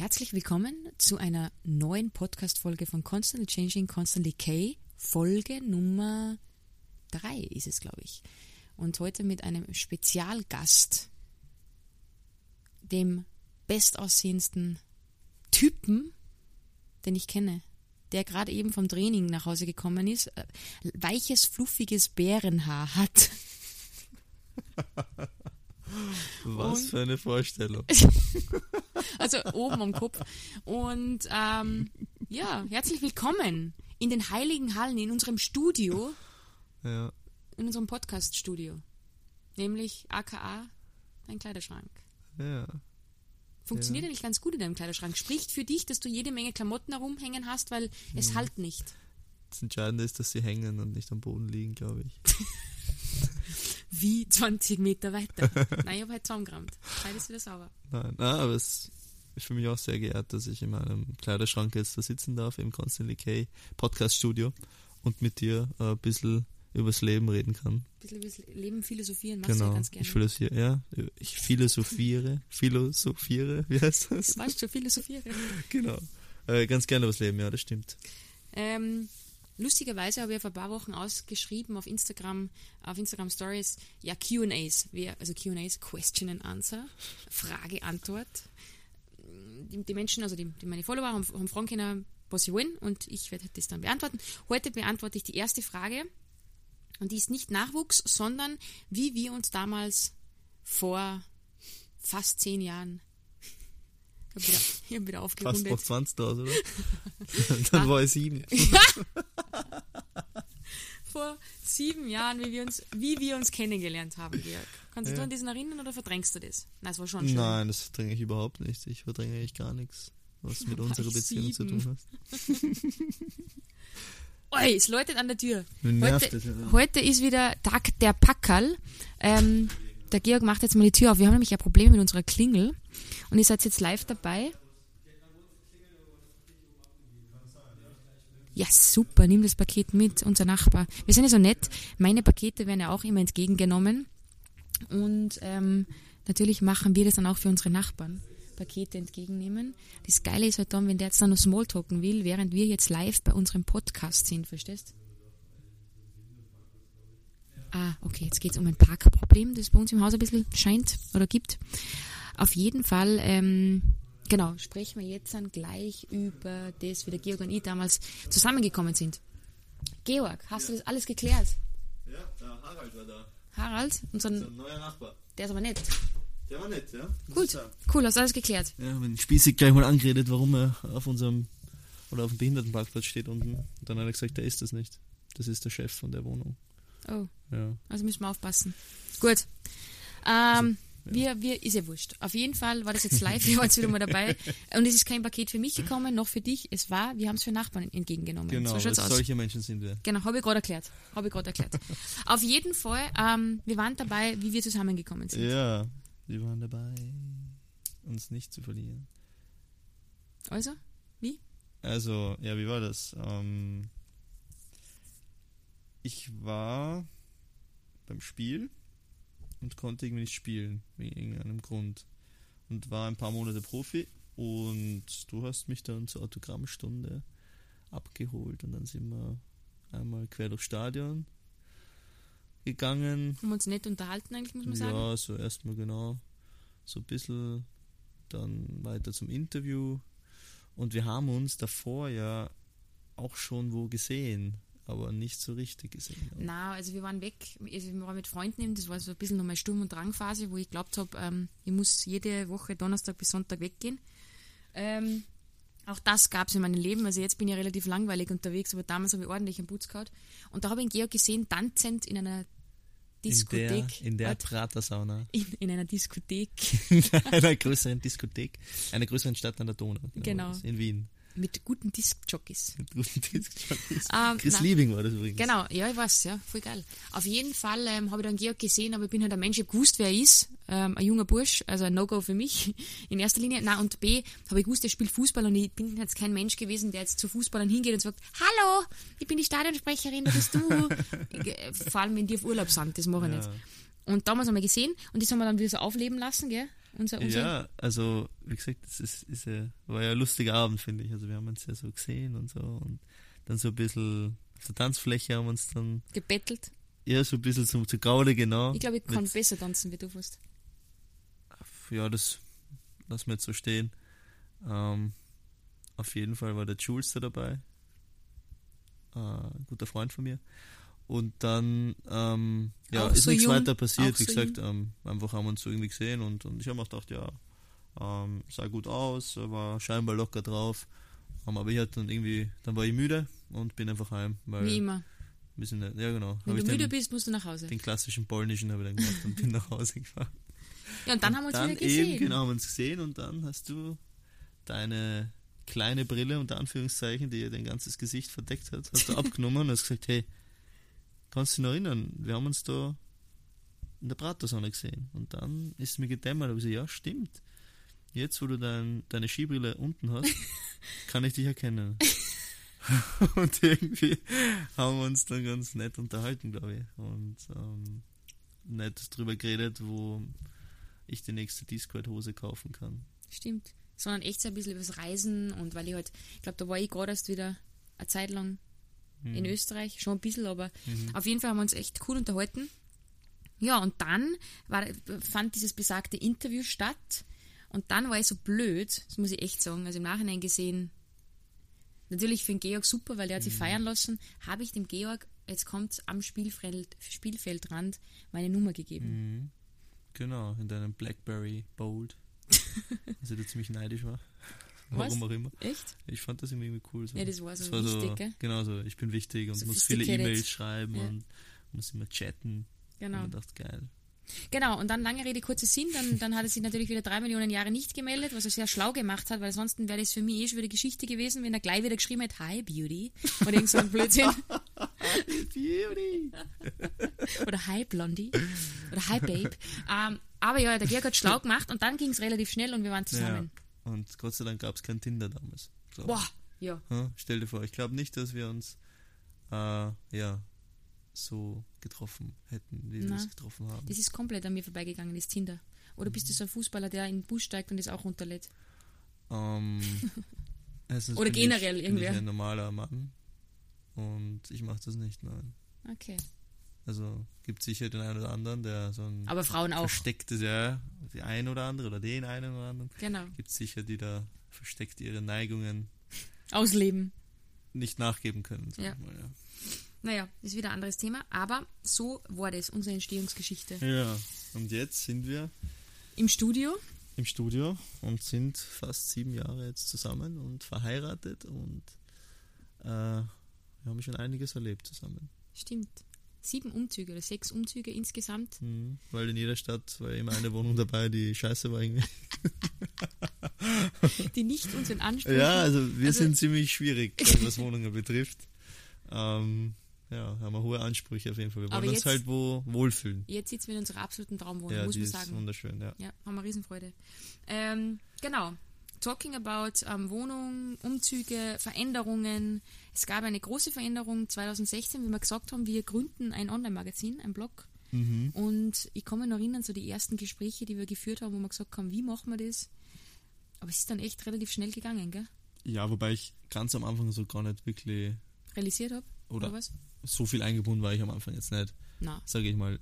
Herzlich willkommen zu einer neuen Podcast-Folge von Constantly Changing, Constantly K. Folge Nummer 3 ist es, glaube ich. Und heute mit einem Spezialgast, dem bestaussehendsten Typen, den ich kenne, der gerade eben vom Training nach Hause gekommen ist, äh, weiches, fluffiges Bärenhaar hat. Was Und- für eine Vorstellung. Also oben am Kopf. Und ähm, ja, herzlich willkommen in den heiligen Hallen, in unserem Studio, Ja, in unserem Podcast-Studio. Nämlich aka dein Kleiderschrank. ja. Funktioniert Ja. eigentlich ganz gut in deinem Kleiderschrank. Spricht für dich, dass du jede Menge Klamotten herumhängen hast, weil es halt nicht. Das Entscheidende ist, dass sie hängen und nicht am Boden liegen, glaube ich. Wie 20 Meter weiter. Nein, ich habe halt zusammengerammt. Kleid ist wieder sauber. Nein, nein, aber es ist für mich auch sehr geehrt, dass ich in meinem Kleiderschrank jetzt da sitzen darf, im Constantly K Podcast Studio und mit dir äh, ein bisschen übers Leben reden kann. Ein bisschen übers Leben philosophieren machst du ja genau. ganz gerne. Ich philosophiere, ja, ich philosophiere, philosophiere, wie heißt das? Weißt du, philosophieren. genau. Äh, ganz gerne übers Leben, ja, das stimmt. Ähm, lustigerweise habe ich vor ein paar Wochen ausgeschrieben auf Instagram, auf Instagram Stories, ja, QAs, also QAs, Question and Answer, Frage, Antwort. Die, die Menschen, also die, die meine Follower haben, haben fragen können, was sie wollen und ich werde das dann beantworten. Heute beantworte ich die erste Frage und die ist nicht Nachwuchs, sondern wie wir uns damals vor fast zehn Jahren, ich habe wieder, ich hab wieder Fast aufgerundet. noch 20 da, oder? Dann war ich sieben. vor sieben Jahren, wie wir uns, wie wir uns kennengelernt haben, Georg. Kannst du Ja. dich an diesen erinnern oder verdrängst du das? Nein, es war schon schön. Nein, das verdränge ich überhaupt nicht. Ich verdränge eigentlich gar nichts, was mit unserer Beziehung zu sieben? tun hat. Oi, es läutet an der Tür. Heute, das heute ist wieder Tag der Packerl. Ähm, der Georg macht jetzt mal die Tür auf. Wir haben nämlich ein Problem mit unserer Klingel. Und ihr seid jetzt live dabei. Ja, super, nimm das Paket mit, unser Nachbar. Wir sind ja so nett. Meine Pakete werden ja auch immer entgegengenommen. Und ähm, natürlich machen wir das dann auch für unsere Nachbarn. Pakete entgegennehmen. Das Geile ist halt dann, wenn der jetzt dann noch Smalltalken will, während wir jetzt live bei unserem Podcast sind, verstehst? Ah, okay, jetzt geht es um ein Parkproblem, das bei uns im Haus ein bisschen scheint oder gibt. Auf jeden Fall, ähm, genau, sprechen wir jetzt dann gleich über das, wie der Georg und ich damals zusammengekommen sind. Georg, hast du das alles geklärt? Ja, der Harald war da. Harald, unser, neuer Nachbar. der ist aber nett. Der war nett, ja? Gut, cool, hast du alles geklärt. Ja, wenn Spießig gleich mal angeredet, warum er auf unserem oder auf dem Behindertenparkplatz steht unten. Und dann hat er gesagt, der ist das nicht. Das ist der Chef von der Wohnung. Oh, Ja. also müssen wir aufpassen. Gut. Ähm, wir, wir, ist ja wurscht. Auf jeden Fall war das jetzt live, wir waren jetzt wieder mal dabei. Und es ist kein Paket für mich gekommen, noch für dich. Es war, wir haben es für Nachbarn entgegengenommen. Genau, so solche Menschen sind wir. Genau, habe ich gerade erklärt. Habe ich gerade erklärt. Auf jeden Fall, ähm, wir waren dabei, wie wir zusammengekommen sind. Ja, wir waren dabei, uns nicht zu verlieren. Also, Also, ja, wie war das? Ähm, ich war beim Spiel und konnte irgendwie nicht spielen, wegen irgendeinem Grund. Und war ein paar Monate Profi und du hast mich dann zur Autogrammstunde abgeholt und dann sind wir einmal quer durchs Stadion gegangen. haben wir uns nett unterhalten eigentlich, muss man sagen. Ja, so erstmal genau. So ein bisschen, dann weiter zum Interview. Und wir haben uns davor ja auch schon wo gesehen, aber nicht so richtig gesehen. Na, also wir waren weg, also wir waren mit Freunden eben, das war so ein bisschen nochmal Sturm- und Drangphase, wo ich glaubt habe, ähm, ich muss jede Woche Donnerstag bis Sonntag weggehen. Ähm, auch das gab es in meinem Leben, also jetzt bin ich relativ langweilig unterwegs, aber damals habe ich ordentlich einen Putz gehabt. Und da habe ich ihn Georg gesehen, tanzend in einer Diskothek. In der, in Pratersauna. in, in einer Diskothek In einer größeren Diskothek. Einer größeren Stadt an der Donau. Genau. das, In Wien. Mit guten Diskjockeys. Mit guten Diskjockeys. Ähm, Chris na. Liebing war das übrigens. Genau, ja, ich weiß, ja, voll geil. Auf jeden Fall ähm, habe ich dann Georg gesehen, aber ich bin halt ein Mensch, ich hab gewusst, wer er ist. Ähm, ein junger Bursch, also ein No-Go für mich in erster Linie. Na und B, habe ich gewusst, er spielt Fußball und ich bin jetzt kein Mensch gewesen, der jetzt zu Fußballern hingeht und sagt, hallo, ich bin die Stadionsprecherin, da bist du. Ich, Vor allem, wenn die auf Urlaub sind, das mache ich Ja. nicht. Und damals haben wir gesehen und das haben wir dann wieder so aufleben lassen, gell? Unser, unser Ja, also wie gesagt, es ist, ist ja, war ja ein lustiger Abend, finde ich. Also wir haben uns ja so gesehen und so und dann so ein bisschen auf der Tanzfläche haben wir uns dann gebettelt. eher so ein bisschen zum zu Gaude, genau. Ich glaube, ich kann Mit- besser tanzen wie du fast. Ja, das lassen wir jetzt so stehen. Ähm, auf jeden Fall war der Jules da dabei. Äh, ein guter Freund von mir. Und dann ähm, ja, Auch ist so nichts jung, weiter passiert. Wie so gesagt, ähm, einfach haben wir uns so irgendwie gesehen und, und ich habe mir gedacht, ja, ähm, sah gut aus, war scheinbar locker drauf. Ähm, aber ich hatte dann irgendwie, dann war ich müde und bin einfach heim. Weil Wie immer. bisschen, ja genau. Wenn du müde den, bist, musst du nach Hause. den klassischen polnischen habe ich dann gemacht und bin nach Hause gefahren. Ja, und dann haben wir uns dann wieder gesehen. Eben, genau, haben wir uns gesehen und dann hast du deine kleine Brille, unter Anführungszeichen, die ja dein ganzes Gesicht verdeckt hat, hast du abgenommen und hast gesagt, hey, kannst du dich noch erinnern, wir haben uns da in der Pratersonne gesehen. Und dann ist mir gedämmert, aber ich so, ja, stimmt. Jetzt, wo du dein, deine Skibrille unten hast, kann ich dich erkennen. und irgendwie haben wir uns dann ganz nett unterhalten, glaube ich. Und ähm, nett drüber geredet, wo ich die nächste Discord-Hose kaufen kann. Stimmt. Sondern echt so ein bisschen übers Reisen und weil ich halt, ich glaube, da war ich gerade erst wieder eine Zeit lang Mhm. in Österreich, schon ein bisschen, aber Mhm. auf jeden Fall haben wir uns echt cool unterhalten. Ja, und dann war, fand dieses besagte Interview statt und dann war ich so blöd, das muss ich echt sagen, also im Nachhinein gesehen, natürlich für den Georg super, weil der hat sich feiern lassen, habe ich dem Georg, jetzt kommt am Spielfeld, Spielfeldrand, meine Nummer gegeben. Mhm. Genau, in deinem Blackberry Bold. also der ziemlich neidisch war. Warum auch immer. Echt? Ich fand das irgendwie cool. So. Ja, das war so war wichtig, so, gell? Genau so, ich bin wichtig und muss viele. E-Mails schreiben Ja. und muss immer chatten. Genau. Und dachte, geil. Genau, und dann lange Rede, kurzer Sinn, dann, dann hat er sich natürlich wieder drei Millionen Jahre nicht gemeldet, was er sehr schlau gemacht hat, weil sonst wäre das für mich eh schon wieder Geschichte gewesen, wenn er gleich wieder geschrieben hätte, Hi Beauty, oder irgend so ein Blödsinn, Beauty! oder Hi Blondie, oder Hi Babe. Ähm, aber ja, der Georg hat schlau gemacht und dann ging es relativ schnell und wir waren Ja. Und Gott sei Dank gab es kein Tinder damals. ich. Boah, ja, Ja, stell dir vor, ich glaube nicht, dass wir uns äh, ja, so getroffen hätten, wie wir uns getroffen haben. das ist komplett an mir vorbeigegangen, das Tinder. Oder bist du so ein Fußballer, der in den Bus steigt und das auch runterlädt? Ähm, erstens Oder bin generell ich, irgendwer. Bin ich ein normaler Mann und ich mache das nicht, nein. Okay. Also gibt sicher den einen oder anderen, der so ein Aber Frauen auch, verstecktes, ja, die ein oder andere oder den einen oder anderen. genau. Gibt sicher, die da versteckt ihre Neigungen Ausleben. nicht nachgeben können. sag Ja. ich Mal, ja. Naja, ist wieder ein anderes Thema, aber so war das, unsere Entstehungsgeschichte. ja, und jetzt sind wir Im Studio, im Studio und sind fast sieben Jahre jetzt zusammen und verheiratet und äh, wir haben schon einiges erlebt zusammen. stimmt. Sieben Umzüge oder sechs Umzüge insgesamt. Mhm. Weil in jeder Stadt war immer eine Wohnung dabei, die scheiße war irgendwie. die nicht unseren Ansprüchen. Ja, also wir Also- sind ziemlich schwierig, was Wohnungen betrifft. Ähm, ja, haben wir hohe Ansprüche auf jeden Fall. Wir wollen uns jetzt- halt wo wohlfühlen. Jetzt sitzen wir in unserer absoluten Traumwohnung, Ja, muss man ist sagen. wunderschön, ja. Ja, haben wir Riesenfreude. Ähm, genau. Talking about ähm, Wohnung, Umzüge, Veränderungen. Es gab eine große Veränderung 2016, wie wir gesagt haben, wir gründen ein Online-Magazin, ein Blog. Mhm. Und ich kann mich noch erinnern, so die ersten Gespräche, die wir geführt haben, wo wir gesagt haben, wie machen wir das? Aber es ist dann echt relativ schnell gegangen, gell? Ja, wobei ich ganz am Anfang so gar nicht wirklich Realisiert habe? Oder- Oder was? so viel eingebunden war ich am Anfang jetzt nicht. Na, Sage ich mal,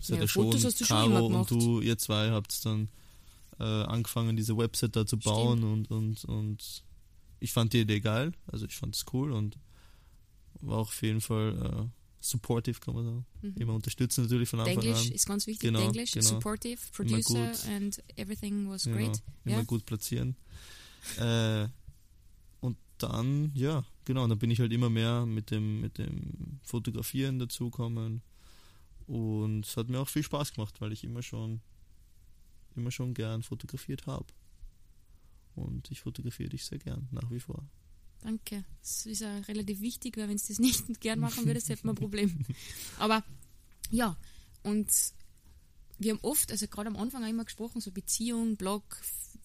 seid Ja, du schon Caro und du, ihr zwei habt dann äh, angefangen, diese Website da zu bauen und, und, und ich fand die Idee geil, also ich fand es cool und war auch auf jeden Fall äh, supportive, kann man sagen. Mhm. Immer unterstützen natürlich von Anfang Englisch an. ist ganz wichtig. Genau, Englisch, genau. supportive, producer gut. and everything was Genau, great. immer Ja. gut platzieren. Äh, und dann, ja, genau, dann bin ich halt immer mehr mit dem, mit dem Fotografieren dazugekommen. Und es hat mir auch viel Spaß gemacht, weil ich immer schon, immer schon gern fotografiert habe. Und ich fotografiere dich sehr gern, nach wie vor. Danke. Das ist ja relativ wichtig, weil wenn du das nicht gern machen würdest, hätten wir ein Problem. Aber ja, und wir haben oft, also gerade am Anfang auch immer gesprochen, so Beziehung, Blog,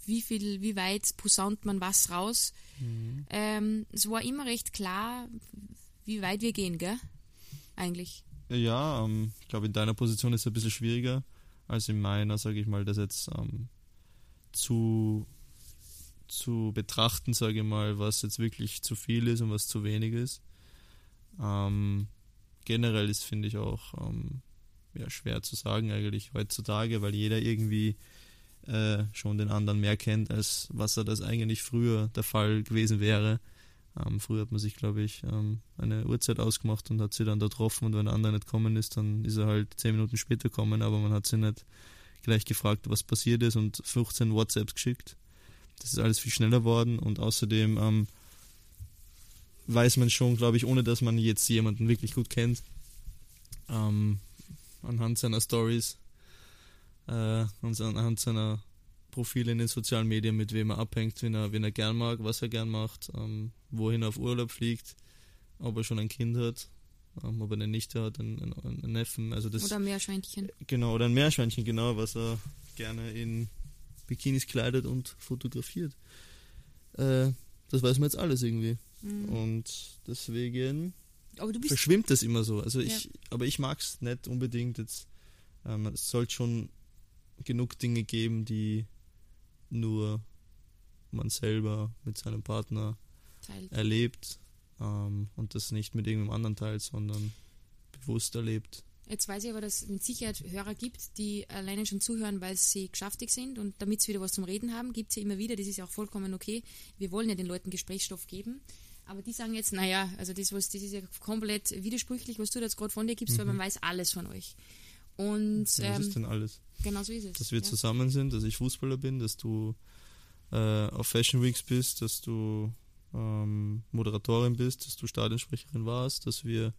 wie viel, wie weit posaunt man was raus. Ähm, es war immer recht klar, wie weit wir gehen, gell? Eigentlich. Ja, ähm, ich glaube, in deiner Position ist es ein bisschen schwieriger als in meiner, sage ich mal, das jetzt ähm, zu, zu betrachten, sage ich mal, was jetzt wirklich zu viel ist und was zu wenig ist. Ähm, generell ist, finde ich, auch ähm, ja, schwer zu sagen eigentlich heutzutage, weil jeder irgendwie äh, schon den anderen mehr kennt, als was er das eigentlich früher der Fall gewesen wäre. Ähm, früher hat man sich, glaube ich, ähm, eine Uhrzeit ausgemacht und hat sie dann da getroffen und wenn der andere nicht kommen ist, dann ist er halt zehn Minuten später kommen, aber man hat sie nicht gleich gefragt, was passiert ist und 15 WhatsApps geschickt. Das ist alles viel schneller worden und außerdem ähm, weiß man schon, glaube ich, ohne dass man jetzt jemanden wirklich gut kennt, ähm, anhand seiner Stories, äh, anhand seiner Profile in den sozialen Medien, mit wem er abhängt, wen er, wen er gern mag, was er gern macht, ähm, wohin er auf Urlaub fliegt, ob er schon ein Kind hat, ähm, ob er eine Nichte hat, einen, einen, einen Neffen. Also das, oder ein Meerschweinchen. Genau, oder ein Meerschweinchen, genau, was er gerne in Bikinis kleidet und fotografiert. Äh, das weiß man jetzt alles irgendwie. Mhm. Und deswegen verschwimmt das immer so. Also ich, ja. aber ich mag es nicht unbedingt jetzt. Ähm, es sollte schon genug Dinge geben, die nur man selber mit seinem Partner Teilt. erlebt ähm, und das nicht mit irgendeinem anderen teilt, sondern bewusst erlebt. Jetzt weiß ich aber, dass es mit Sicherheit Hörer gibt, die alleine schon zuhören, weil sie geschäftig sind und damit sie wieder was zum Reden haben, gibt es ja immer wieder, das ist ja auch vollkommen okay. Wir wollen ja den Leuten Gesprächsstoff geben. Aber die sagen jetzt, naja, also das, was, das ist ja komplett widersprüchlich, was du jetzt gerade von dir gibst, mhm. weil man weiß alles von euch. Und, was ähm, ist denn alles? Genau so ist es. Dass wir ja. zusammen sind, dass ich Fußballer bin, dass du äh, auf Fashion Weeks bist, dass du ähm, Moderatorin bist, dass du Stadionsprecherin warst, dass wir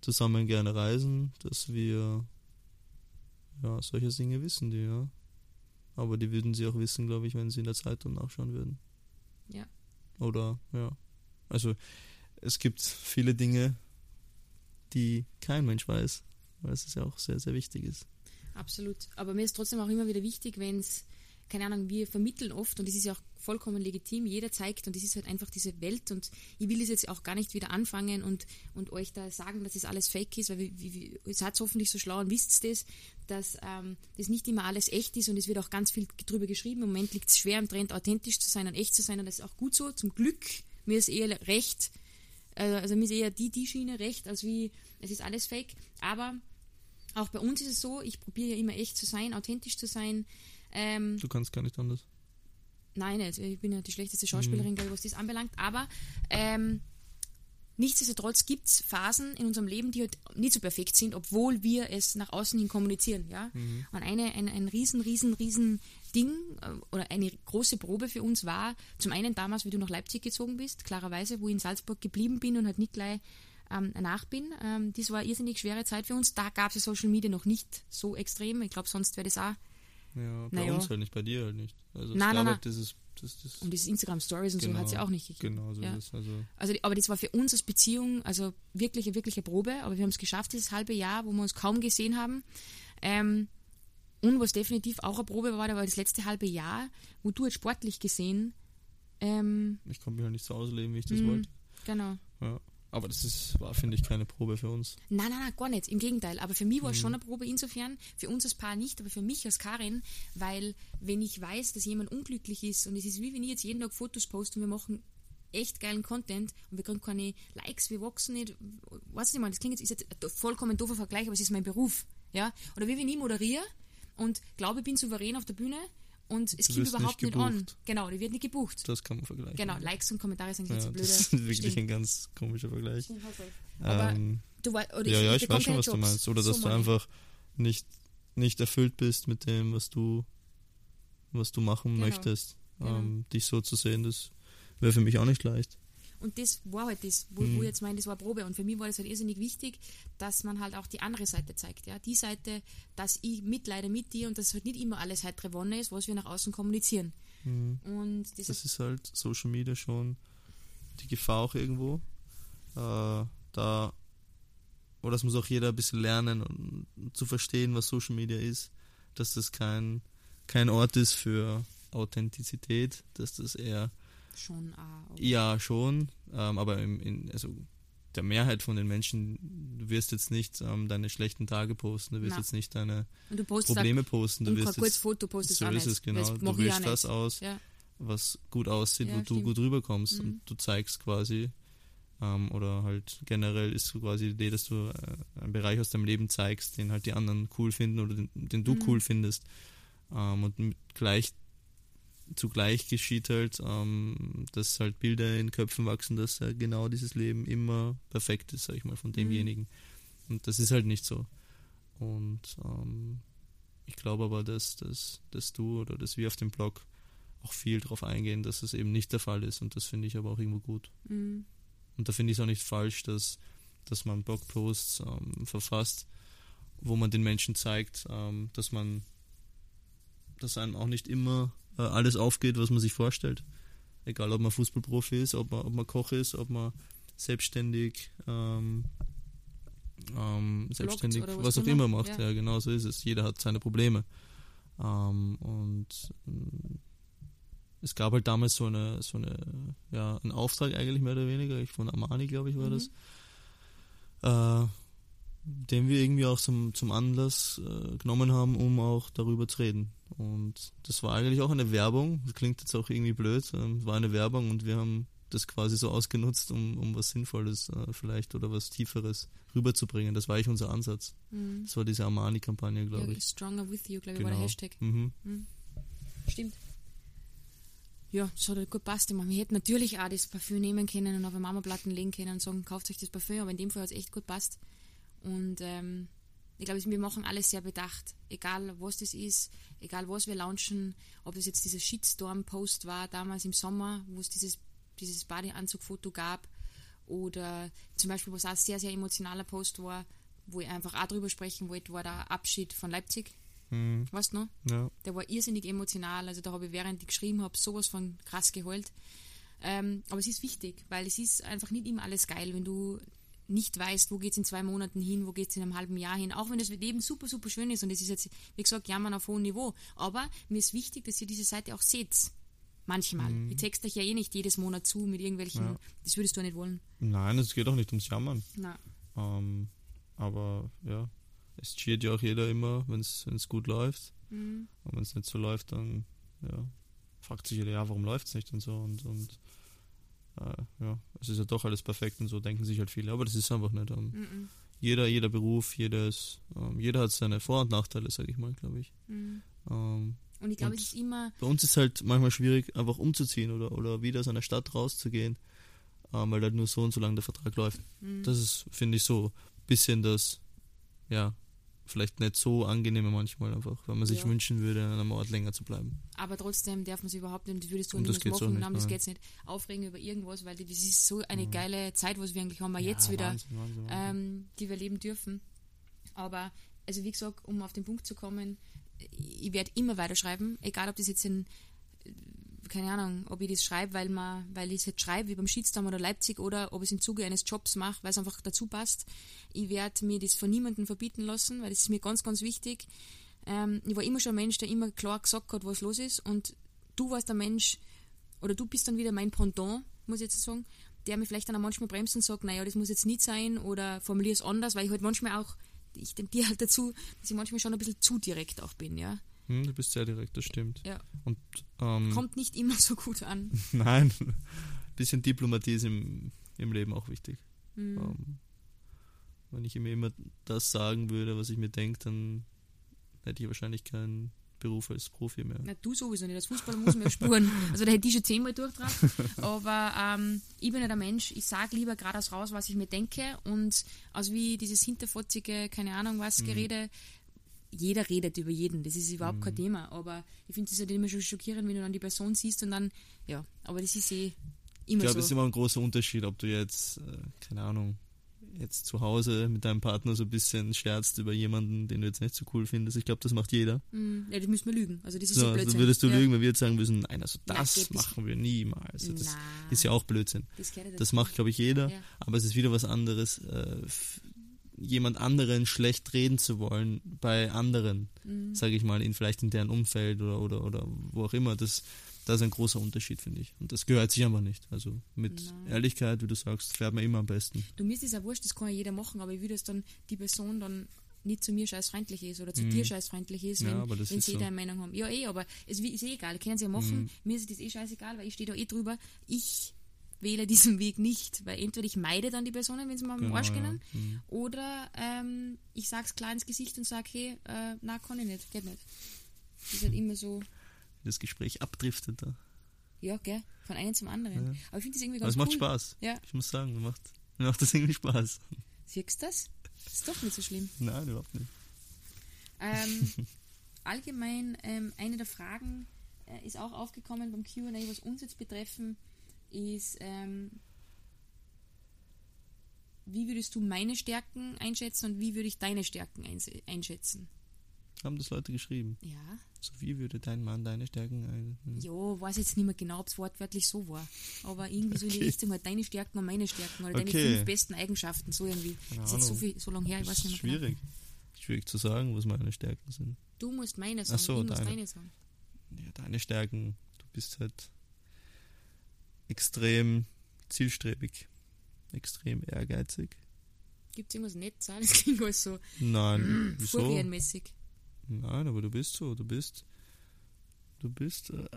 zusammen gerne reisen, dass wir ja, solche Dinge wissen die, ja. Aber die würden sie auch wissen, glaube ich, wenn sie in der Zeitung nachschauen würden. Ja. Oder, ja. Also, es gibt viele Dinge, die kein Mensch weiß, weil es ja auch sehr, sehr wichtig ist. Absolut. Aber mir ist trotzdem auch immer wieder wichtig, wenn es keine Ahnung, wir vermitteln oft und das ist ja auch vollkommen legitim, jeder zeigt und das ist halt einfach diese Welt und ich will es jetzt auch gar nicht wieder anfangen und, und euch da sagen, dass das alles fake ist, weil wir, wir, ihr seid hoffentlich so schlau und wisst das, dass ähm, das nicht immer alles echt ist und es wird auch ganz viel drüber geschrieben. Im Moment liegt es schwer im Trend, authentisch zu sein und echt zu sein und das ist auch gut so, zum Glück. Mir ist eher recht, äh, also mir ist eher die, die Schiene recht, als wie es ist alles fake, aber auch bei uns ist es so, ich probiere ja immer echt zu sein, authentisch zu sein, ähm, du kannst gar nicht anders. Nein, nicht. ich bin ja die schlechteste Schauspielerin, mhm. was das anbelangt. Aber ähm, nichtsdestotrotz gibt es Phasen in unserem Leben, die halt nicht so perfekt sind, obwohl wir es nach außen hin kommunizieren. Ja? Mhm. Und eine, ein, ein riesen, riesen, riesen Ding äh, oder eine große Probe für uns war, zum einen damals, wie du nach Leipzig gezogen bist, klarerweise, wo ich in Salzburg geblieben bin und halt nicht gleich ähm, nach bin. Ähm, das war eine irrsinnig schwere Zeit für uns. Da gab es ja Social Media noch nicht so extrem. Ich glaube, sonst wäre das auch ja, bei naja. uns halt nicht, bei dir halt nicht. Also nein, nein, nein. Das ist, das, das und diese Instagram-Stories und genau, so hat es ja auch nicht gegeben. Genau, so ja. ist also. also. Aber das war für uns als Beziehung also eine Probe, aber wir haben es geschafft, dieses halbe Jahr, wo wir uns kaum gesehen haben. Ähm, und was definitiv auch eine Probe war, da war das letzte halbe Jahr, wo du jetzt sportlich gesehen. Ähm, ich konnte mich halt nicht so ausleben, wie ich das mh, wollte. Genau. Ja. Aber das ist, war, finde ich, keine Probe für uns. Nein, nein, nein, gar nicht. Im Gegenteil. Aber für mich war es mhm. schon eine Probe insofern, für uns als Paar nicht, aber für mich als Karin, weil wenn ich weiß, dass jemand unglücklich ist und es ist wie wenn ich jetzt jeden Tag Fotos poste und wir machen echt geilen Content und wir kriegen keine Likes, wir wachsen nicht, was ich meine, das klingt jetzt, ist jetzt ein vollkommen doofer Vergleich, aber es ist mein Beruf. Ja? Oder wie wenn ich moderiere und glaube, ich bin souverän auf der Bühne und es kommt überhaupt nicht, nicht an. Genau, die wird nicht gebucht. Das kann man vergleichen. Genau, Likes und Kommentare sind jetzt ja, blöde. Das ist wirklich Stimmt. ein ganz komischer Vergleich. Aber ähm, du oder ja, ja, ich weiß schon, was Jobs. du meinst. Oder so dass du einfach nicht, nicht erfüllt bist mit dem, was du, was du machen genau. möchtest. Genau. Ähm, dich so zu sehen, das wäre für mich auch nicht leicht. Und das war halt das, wo, mhm. wo ich jetzt meine, das war Probe. Und für mich war das halt irrsinnig wichtig, dass man halt auch die andere Seite zeigt. Ja? Die Seite, dass ich mitleide mit dir und dass halt nicht immer alles heitere Wonne ist, was wir nach außen kommunizieren. Mhm. Und das, das ist halt Social Media schon die Gefahr auch irgendwo. Äh, da, oder das muss auch jeder ein bisschen lernen und zu verstehen, was Social Media ist. Dass das kein, kein Ort ist für Authentizität, dass das eher schon auch. Ja, schon. Ähm, aber im, in, also der Mehrheit von den Menschen, du wirst jetzt nicht ähm, deine schlechten Tage posten, du wirst Na. jetzt nicht deine du Probleme posten, du wirst jetzt, Foto postest so ist nicht. es genau, Das du wählst nicht. das aus, Ja. was gut aussieht, Ja, wo du stimmt. gut rüberkommst Mhm. und du zeigst quasi, ähm, oder halt generell ist so quasi die Idee, dass du äh, einen Bereich aus deinem Leben zeigst, den halt die anderen cool finden oder den, den du Mhm. cool findest. Ähm, und gleich zugleich geschieht halt, ähm, dass halt Bilder in Köpfen wachsen, dass äh, genau dieses Leben immer perfekt ist, sag ich mal, von demjenigen. Und das ist halt nicht so. Und ähm, ich glaube aber, dass, dass, dass du oder dass wir auf dem Blog auch viel darauf eingehen, dass es eben nicht der Fall ist. Und das finde ich aber auch irgendwo gut. Mhm. Und da finde ich es auch nicht falsch, dass, dass man Blogposts ähm, verfasst, wo man den Menschen zeigt, ähm, dass man, dass einem auch nicht immer äh, alles aufgeht, was man sich vorstellt. Egal, ob man Fußballprofi ist, ob man, ob man Koch ist, ob man selbstständig, ähm, ähm, selbstständig, was was auch immer. macht. Ja. Ja. genau so ist es. Jeder hat seine Probleme. Ähm, und ähm, es gab halt damals so eine, so eine, ja, einen Auftrag eigentlich mehr oder weniger, ich von Armani, glaube ich, war Mhm. das, äh, den wir irgendwie auch zum, zum Anlass äh, genommen haben, um auch darüber zu reden. Und das war eigentlich auch eine Werbung, das klingt jetzt auch irgendwie blöd, ähm, war eine Werbung und wir haben das quasi so ausgenutzt, um, um was Sinnvolles äh, vielleicht oder was Tieferes rüberzubringen. Das war eigentlich unser Ansatz. Mhm. Das war diese Armani-Kampagne, glaube Ja, ich. Stronger with you, glaube ich, war der Genau. Hashtag. Mhm. Stimmt. Ja, das hat halt gut passt. Ich meine, wir hätten natürlich auch das Parfüm nehmen können und auf eine Mama-Platten legen können und sagen, kauft euch das Parfüm, aber in dem Fall hat es echt gut passt. Und ähm, ich glaube, wir machen alles sehr bedacht. Egal, was das ist, egal, was wir launchen, ob das jetzt dieser Shitstorm-Post war, damals im Sommer, wo es dieses, dieses Badeanzug-Foto gab, oder zum Beispiel, was auch ein sehr, sehr emotionaler Post war, wo ich einfach auch drüber sprechen wollte, war der Abschied von Leipzig. Mhm. Weißt du noch? Ja. Der war irrsinnig emotional. Also da habe ich, während ich geschrieben habe, sowas von krass geheult. Ähm, aber es ist wichtig, weil es ist einfach nicht immer alles geil, wenn du nicht weißt, wo geht es in zwei Monaten hin, wo geht es in einem halben Jahr hin. Auch wenn das Leben super, super schön ist und es ist jetzt, wie gesagt, jammern auf hohem Niveau. Aber mir ist wichtig, dass ihr diese Seite auch seht. Manchmal. Ich texte euch ja eh nicht jedes Monat zu mit irgendwelchen, Ja. das würdest du nicht wollen. Nein, es geht auch nicht ums Jammern. Ähm, aber ja, es cheert ja auch jeder immer, wenn es gut läuft. mhm. Und wenn es nicht so läuft, dann ja, fragt sich jeder, ja, warum läuft es nicht und so. Und, und ja, es ist ja doch alles perfekt und so denken sich halt viele. Aber das ist einfach nicht. Ähm, Mhm. jeder, jeder Beruf, jedes, ähm, jeder hat seine Vor- und Nachteile, sage ich mal, glaube ich. Mhm. Ähm, Und ich glaube, es ist immer, bei uns ist halt manchmal schwierig, einfach umzuziehen oder, oder wieder aus einer Stadt rauszugehen, ähm, weil halt nur so und so lange der Vertrag läuft. mhm. Das ist, finde ich, so ein bisschen das, ja, vielleicht nicht so angenehme manchmal einfach, weil man sich Ja. wünschen würde, an einem Ort länger zu bleiben. Aber trotzdem darf man sich überhaupt nicht, würdest du Und das geht's machen, nicht, nein, das geht's nicht. Aufregen über irgendwas, weil das ist so eine Mhm. geile Zeit, was wir eigentlich haben, auch jetzt wieder, Wahnsinn, Wahnsinn, Wahnsinn. ähm, die wir leben dürfen. Aber, also wie gesagt, um auf den Punkt zu kommen, ich werde immer weiterschreiben, egal ob das jetzt äh, keine Ahnung, ob ich das schreibe, weil, weil ich es jetzt schreibe, wie beim Shitstorm oder Leipzig, oder ob ich es im Zuge eines Jobs mache, weil es einfach dazu passt. Ich werde mir das von niemandem verbieten lassen, weil das ist mir ganz, ganz wichtig. Ähm, ich war immer schon ein Mensch, der immer klar gesagt hat, was los ist. Und du warst der Mensch, oder du bist dann wieder mein Pendant, muss ich jetzt sagen, der mir vielleicht dann auch manchmal bremst und sagt, naja, das muss jetzt nicht sein oder formulier es anders, weil ich halt manchmal auch, ich tendiere halt dazu, dass ich manchmal schon ein bisschen zu direkt auch bin, ja. Hm, du bist sehr direkt, das stimmt. Ja. Und ähm, Kommt nicht immer so gut an. nein, ein bisschen Diplomatie ist im, im Leben auch wichtig. Mhm. Ähm, wenn ich mir immer das sagen würde, was ich mir denke, dann hätte ich wahrscheinlich keinen Beruf als Profi mehr. Na, du sowieso nicht. Als Fußballer muss man ja spuren. Also da hätte ich schon zehnmal durchgetragen. Aber ähm, ich bin nicht ein Mensch. Ich sage lieber geradeaus raus, was ich mir denke. Und also wie dieses hinterfotzige, keine Ahnung was, Mhm. Jeder redet über jeden. Das ist überhaupt Mhm. kein Thema. Aber ich finde es halt immer schon schockierend, wenn du dann die Person siehst und dann, ja, aber das ist eh Ich immer glaube, es ist immer ein großer Unterschied, ob du jetzt, äh, keine Ahnung, jetzt zu Hause mit deinem Partner so ein bisschen scherzt über jemanden, den du jetzt nicht so cool findest. Ich glaube, das macht jeder. Mhm. Ja, das müssen wir lügen. Also das ist So, so, also Blödsinn. würdest du ja. lügen, wenn wir jetzt sagen müssen, nein, also das nicht. machen wir niemals. Also das ist ja auch Blödsinn. das Das macht, glaube ich, jeder. Ja. Aber es ist wieder was anderes, äh, jemand anderen schlecht reden zu wollen bei anderen, Mhm. sage ich mal, in vielleicht in deren Umfeld oder oder oder wo auch immer. Das Das ist ein großer Unterschied, finde ich. Und das gehört sich einfach nicht. Also mit Nein. Ehrlichkeit, wie du sagst, fährt man immer am besten. Du mir ist es ja wurscht, das kann ja jeder machen, aber ich will, dass dann die Person dann nicht zu mir scheißfreundlich ist oder zu Mhm. dir scheißfreundlich ist, Ja, wenn, das wenn ist sie so. eine Meinung haben. Ja, eh, aber es ist eh egal, können sie ja machen. Mhm. Mir ist das eh scheißegal, weil ich stehe da eh drüber. Ich wähle diesen Weg nicht, weil entweder ich meide dann die Personen, wenn sie am Genau, Arsch ja. gehen, Mhm. oder ähm, ich sag's klar ins Gesicht und sag, hey, äh, na, kann ich nicht, geht nicht. Das ist halt immer so, Das Gespräch abdriftet da. ja, gell, von einem zum anderen. Ja. Aber ich finde das irgendwie Aber ganz es macht cool. Spaß. Ja, Ich muss sagen, mir macht, mir macht das irgendwie Spaß. siehst du das? Ist doch nicht so schlimm. Nein, überhaupt nicht. Ähm, allgemein, ähm, eine der Fragen äh, ist auch aufgekommen beim QA, was uns jetzt betreffen, ist, ähm, wie würdest du meine Stärken einschätzen und wie würde ich deine Stärken einschätzen? Haben das Leute geschrieben. Ja, So wie würde dein Mann deine Stärken ein. Hm. ja, weiß jetzt nicht mehr genau, ob es wortwörtlich so war. Aber irgendwie so in die. Richtung halt deine Stärken und meine Stärken oder deine Okay. fünf besten Eigenschaften, so irgendwie. Keine Das ist jetzt so, viel, so lange her, ich weiß nicht mehr genau. schwierig. Schwierig zu sagen, was meine Stärken sind. Du musst meine sagen, so, ich muss deine. deine sagen. Ja, deine Stärken. Du bist halt extrem zielstrebig, extrem ehrgeizig. Gibt es irgendwas Nettes? Das klingt alles so Nein, wieso? furienmäßig. Nein, aber du bist so, du bist, du bist äh,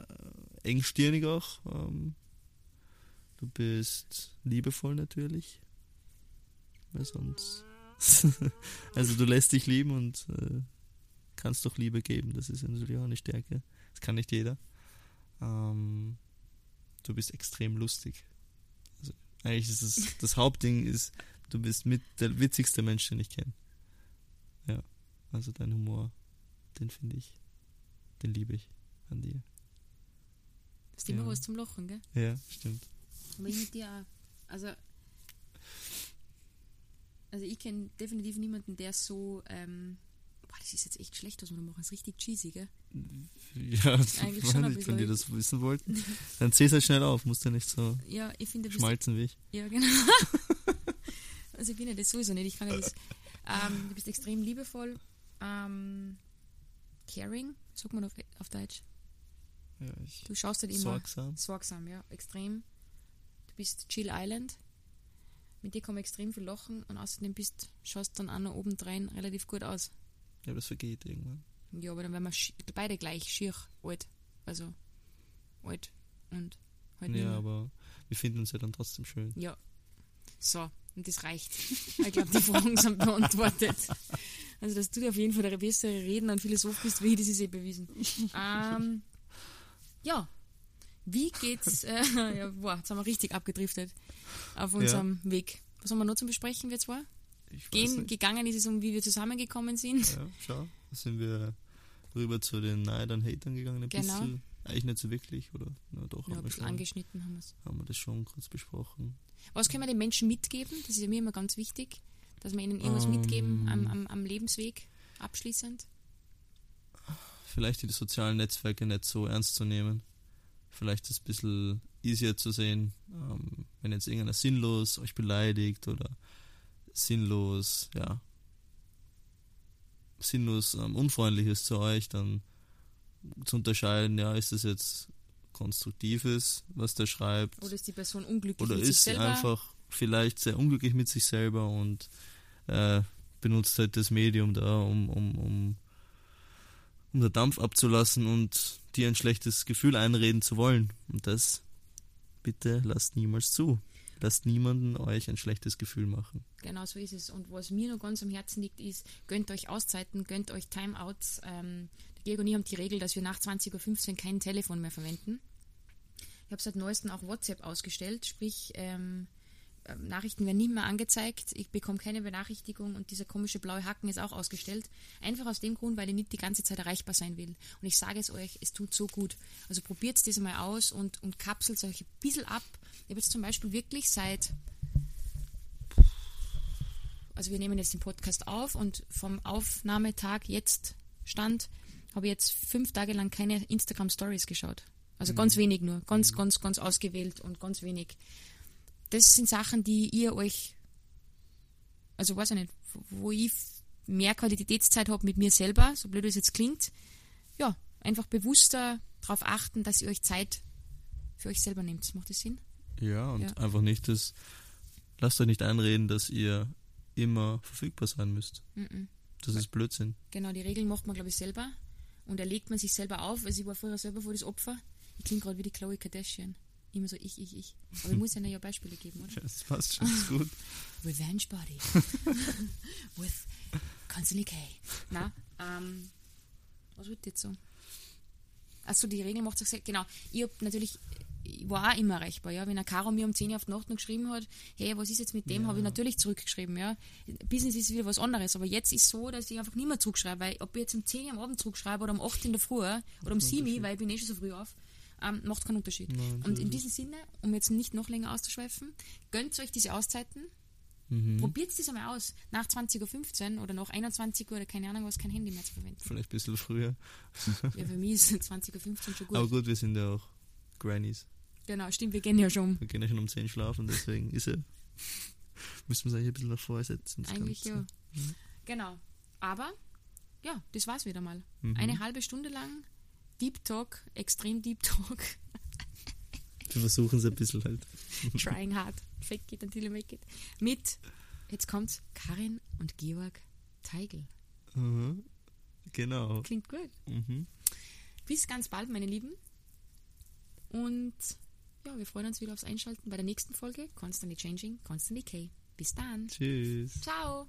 engstirnig auch. Ähm, du bist liebevoll natürlich. Weil sonst. also du lässt dich lieben und äh, kannst doch Liebe geben. Das ist natürlich auch eine Stärke. Das kann nicht jeder. Ähm, du bist extrem lustig. Also eigentlich ist es das Hauptding ist, du bist mit der witzigste Mensch, den ich kenne. Ja, also dein Humor, den finde ich, den liebe ich an dir. Ist immer Ja. was zum Lachen, gell? Ja, stimmt. Aber ich mit dir auch. Also, also ich kenne definitiv niemanden, der so, ähm, boah, das ist jetzt echt schlecht, was wir da machen. Das ist richtig cheesy, gell? Ja, Eigentlich schon wenn bisschen. die das wissen wollten, dann zähl's halt schnell auf, musst du nicht so Ja, ich bist, schmalzen wie ich. ja, genau. also ich bin ja das sowieso nicht. Ich kann ja das, ähm, du bist extrem liebevoll, ähm, caring, sagt man auf, auf Deutsch. Ja, ich Du schaust halt immer sorgsam. sorgsam, ja, extrem. Du bist Chill Island. Mit dir kann man extrem viel lachen und außerdem bist, schaust dann auch noch obendrein relativ gut aus. Ja, das vergeht irgendwann. Ja, aber dann werden wir beide gleich schier alt. Also alt und halt nicht ja, aber wir finden uns ja dann trotzdem schön. Ja. So, und das reicht. Ich glaube, die Fragen sind beantwortet. Also, dass du auf jeden Fall der bessere Redner und Philosoph bist, wie ich, das ist eh bewiesen. Ähm, ja. Wie geht's? Äh, ja, boah, jetzt haben wir richtig abgedriftet auf unserem Weg. Was haben wir noch zu besprechen, wir zwei? Gehen, gegangen ist es um, wie wir zusammengekommen sind. Ja, schau. Da sind wir rüber zu den Neidern, Hatern gegangen, ein Genau. bisschen. Eigentlich nicht so wirklich, oder? Na doch, Ja, ein haben, wir bisschen schon, angeschnitten haben wir es. haben wir das schon kurz besprochen. Was können wir den Menschen mitgeben? Das ist ja mir immer ganz wichtig, dass wir ihnen irgendwas Ähm. mitgeben am, am, am Lebensweg, abschließend. Vielleicht die sozialen Netzwerke nicht so ernst zu nehmen. Vielleicht ist es ein bisschen easier zu sehen, ähm, wenn jetzt irgendeiner sinnlos euch beleidigt oder sinnlos, ja, sinnlos ähm, unfreundlich ist zu euch, dann zu unterscheiden, ja, ist das jetzt konstruktives, was der schreibt, Oder ist die Person unglücklich oder mit sich ist sie selber? einfach vielleicht sehr unglücklich mit sich selber und äh, benutzt halt das Medium da, um, um, um, um den Dampf abzulassen und dir ein schlechtes Gefühl einreden zu wollen. Und das bitte lasst niemals zu. Lasst niemanden euch ein schlechtes Gefühl machen. Genau so ist es. Und was mir noch ganz am Herzen liegt, ist, gönnt euch Auszeiten, gönnt euch Timeouts. Ähm, Georg und ich haben die Regel, dass wir nach 20.15 Uhr kein Telefon mehr verwenden. Ich habe seit neuestem auch WhatsApp ausgestellt, sprich, ähm, Nachrichten werden nicht mehr angezeigt, ich bekomme keine Benachrichtigung und dieser komische blaue Haken ist auch ausgestellt. Einfach aus dem Grund, weil ich nicht die ganze Zeit erreichbar sein will. Und ich sage es euch, es tut so gut. Also probiert das mal aus und, und kapselt euch ein bisschen ab. Ich habe jetzt zum Beispiel wirklich seit also wir nehmen jetzt den Podcast auf und vom Aufnahmetag jetzt Stand habe ich jetzt fünf Tage lang keine Instagram Stories geschaut. Also ganz wenig nur, ganz, ganz, ganz ausgewählt und ganz wenig. Das sind Sachen, die ihr euch, also weiß ich nicht, wo ich mehr Qualitätszeit habe mit mir selber, so blöd es jetzt klingt, ja, einfach bewusster darauf achten, dass ihr euch Zeit für euch selber nehmt. Macht das Sinn? Ja, und Ja. einfach nicht das. Lasst euch nicht einreden, dass ihr immer verfügbar sein müsst. Mhm. Das ist Blödsinn. Genau, die Regeln macht man, glaube ich, selber. Und erlegt man sich selber auf. Also ich war früher selber vor das Opfer. Ich klinge gerade wie die Chloe Kardashian. Immer so ich, ich, ich. Aber ich muss ja ja Beispiele geben, oder? Das passt schon ist gut. Revenge Body. With Constantly K. Na, ähm, was wird jetzt so? Achso, die Regel macht sich genau. Ich hab natürlich, ich war auch immer erreichbar, ja. Wenn eine Caro mir um 10 Uhr auf die Nacht noch geschrieben hat, hey, was ist jetzt mit dem, Ja. habe ich natürlich zurückgeschrieben, ja. Business ist wieder was anderes, aber jetzt ist so, dass ich einfach nicht mehr zurückschreibe, weil ob ich jetzt um 10 Uhr am Abend zurückschreibe oder um 8 Uhr in der Früh oder um 7 Uhr, weil ich bin eh schon so früh auf, ähm, macht keinen Unterschied. Nein, Und in diesem Sinne, um jetzt nicht noch länger auszuschweifen, gönnt euch diese Auszeiten, Mhm. Probiert das einmal aus. Nach 20.15 Uhr oder nach 21 Uhr oder keine Ahnung was, kein Handy mehr zu verwenden. Vielleicht ein bisschen früher. Ja, für mich ist 20.15 Uhr schon gut. Aber gut, wir sind ja auch Grannies. Genau, stimmt, wir gehen ja schon. Wir gehen ja schon um 10 schlafen, deswegen ist ja. Müssen wir es eigentlich ein bisschen nach vorsetzen. das Eigentlich ja. Ganze. Genau. Aber, ja, das war's wieder mal. Mhm. Eine halbe Stunde lang Deep Talk, extrem Deep Talk, Wir versuchen es ein bisschen halt. trying hard, fake it until you make it. Mit, jetzt kommt's, Karin und Georg Teigl. Mhm. Genau. Klingt gut. Mhm. Bis ganz bald, meine Lieben. Und ja, wir freuen uns wieder aufs Einschalten bei der nächsten Folge. Constantly Changing, Constantly K. Bis dann. Tschüss. Ciao.